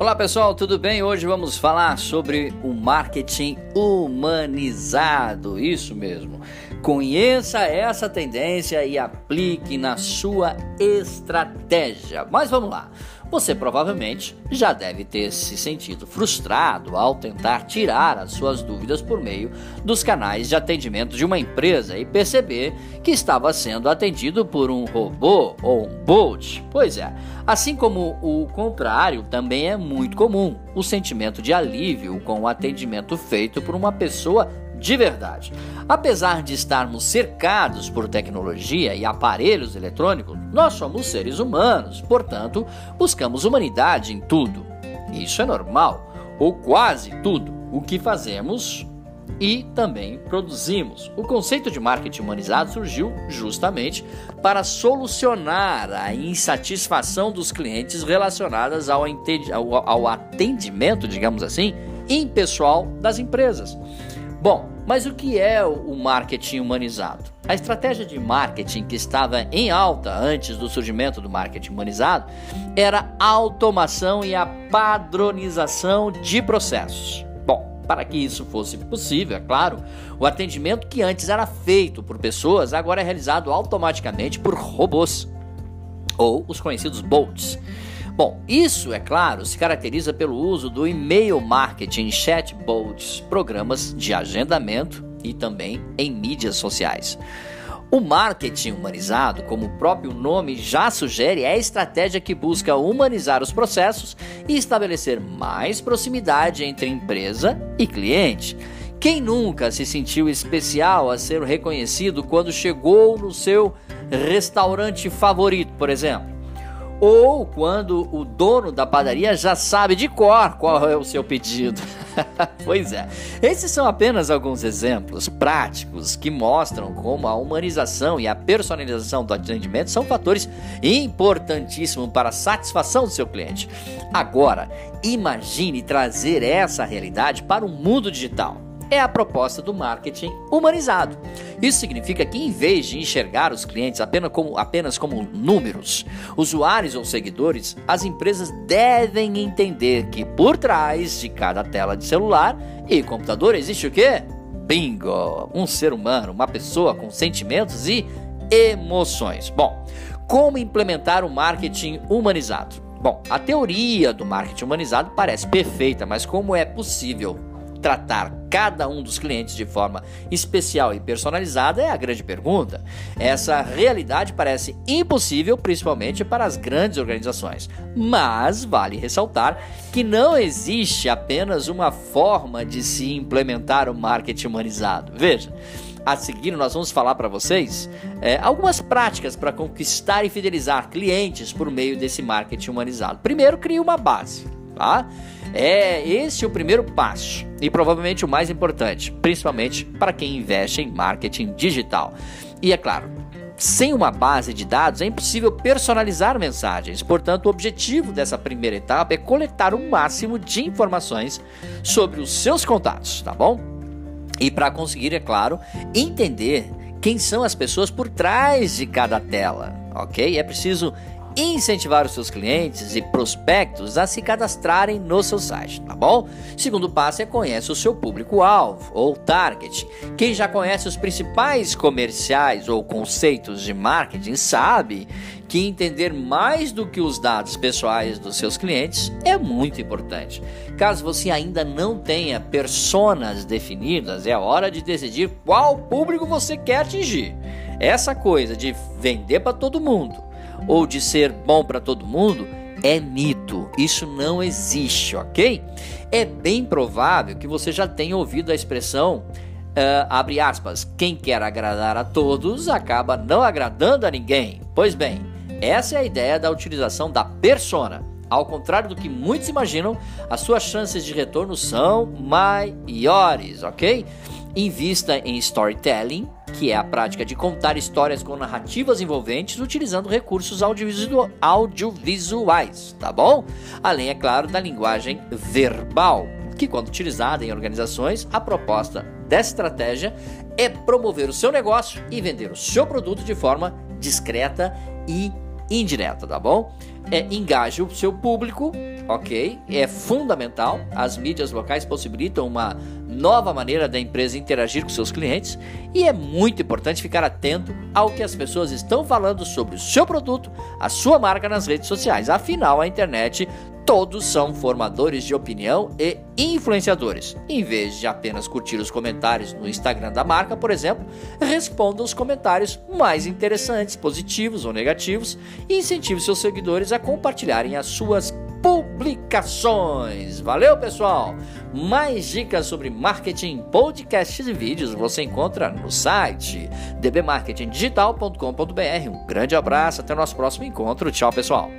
Olá pessoal, tudo bem? Hoje vamos falar sobre o marketing humanizado. Isso mesmo. Conheça essa tendência e aplique na sua estratégia. Mas vamos lá. Você provavelmente já deve ter se sentido frustrado ao tentar tirar as suas dúvidas por meio dos canais de atendimento de uma empresa e perceber que estava sendo atendido por um robô ou um bot. Pois é, assim como o contrário também é muito comum, o sentimento de alívio com o atendimento feito por uma pessoa de verdade. Apesar de estarmos cercados por tecnologia e aparelhos eletrônicos, nós somos seres humanos, portanto, buscamos humanidade em tudo. Isso é normal, ou quase tudo, o que fazemos e também produzimos. O conceito de marketing humanizado surgiu justamente para solucionar a insatisfação dos clientes relacionadas ao, ao atendimento, digamos assim, impessoal das empresas. Bom, mas o que é o marketing humanizado? A estratégia de marketing que estava em alta antes do surgimento do marketing humanizado era a automação e a padronização de processos. Bom, para que isso fosse possível, é claro, o atendimento que antes era feito por pessoas agora é realizado automaticamente por robôs ou os conhecidos bots. Bom, isso, é claro, se caracteriza pelo uso do e-mail marketing, chatbots, programas de agendamento e também em mídias sociais. O marketing humanizado, como o próprio nome já sugere, é a estratégia que busca humanizar os processos e estabelecer mais proximidade entre empresa e cliente. Quem nunca se sentiu especial a ser reconhecido quando chegou no seu restaurante favorito, por exemplo? Ou quando o dono da padaria já sabe de cor qual é o seu pedido. pois é, esses são apenas alguns exemplos práticos que mostram como a humanização e a personalização do atendimento são fatores importantíssimos para a satisfação do seu cliente. Agora, imagine trazer essa realidade para o mundo digital é a proposta do marketing humanizado. Isso significa que, em vez de enxergar os clientes apenas como, apenas como números, usuários ou seguidores, as empresas devem entender que por trás de cada tela de celular e computador existe o quê? Bingo! Um ser humano, uma pessoa com sentimentos e emoções. Bom, como implementar o marketing humanizado? Bom, a teoria do marketing humanizado parece perfeita, mas como é possível tratar cada um dos clientes de forma especial e personalizada é a grande pergunta. Essa realidade parece impossível, principalmente para as grandes organizações. Mas vale ressaltar que não existe apenas uma forma de se implementar o marketing humanizado. Veja. A seguir, nós vamos falar para vocês é, algumas práticas para conquistar e fidelizar clientes por meio desse marketing humanizado. Primeiro, crie uma base, tá? É esse o primeiro passo e provavelmente o mais importante, principalmente para quem investe em marketing digital. E é claro, sem uma base de dados é impossível personalizar mensagens. Portanto, o objetivo dessa primeira etapa é coletar o máximo de informações sobre os seus contatos, tá bom? E para conseguir, é claro, entender quem são as pessoas por trás de cada tela, ok? É preciso incentivar os seus clientes e prospectos a se cadastrarem no seu site, tá bom? Segundo passo é conhece o seu público-alvo ou target. Quem já conhece os principais comerciais ou conceitos de marketing sabe que entender mais do que os dados pessoais dos seus clientes é muito importante. Caso você ainda não tenha personas definidas, é hora de decidir qual público você quer atingir. Essa coisa de vender para todo mundo ou de ser bom para todo mundo é mito. Isso não existe, ok? É bem provável que você já tenha ouvido a expressão Uh, abre aspas, quem quer agradar a todos acaba não agradando a ninguém. Pois bem, essa é a ideia da utilização da persona. Ao contrário do que muitos imaginam, as suas chances de retorno são maiores, ok? Invista em storytelling, que é a prática de contar histórias com narrativas envolventes utilizando recursos audiovisuais, tá bom? Além, é claro, da linguagem verbal, que, quando utilizada em organizações, a proposta dessa estratégia é promover o seu negócio e vender o seu produto de forma discreta e indireta, tá bom? É, engaje o seu público ok? É fundamental. As mídias locais possibilitam uma nova maneira da empresa interagir com seus clientes e é muito importante ficar atento ao que as pessoas estão falando sobre o seu produto, a sua marca nas redes sociais. Afinal, a internet todos são formadores de opinião e influenciadores. Em vez de apenas curtir os comentários no Instagram da marca, por exemplo, responda os comentários mais interessantes, positivos ou negativos e incentive seus seguidores a compartilharem as suas publicações. Valeu, pessoal! Mais dicas sobre marketing, podcasts e vídeos você encontra no site dbmarketingdigital.com.br. Um grande abraço, até o nosso próximo encontro. Tchau, pessoal!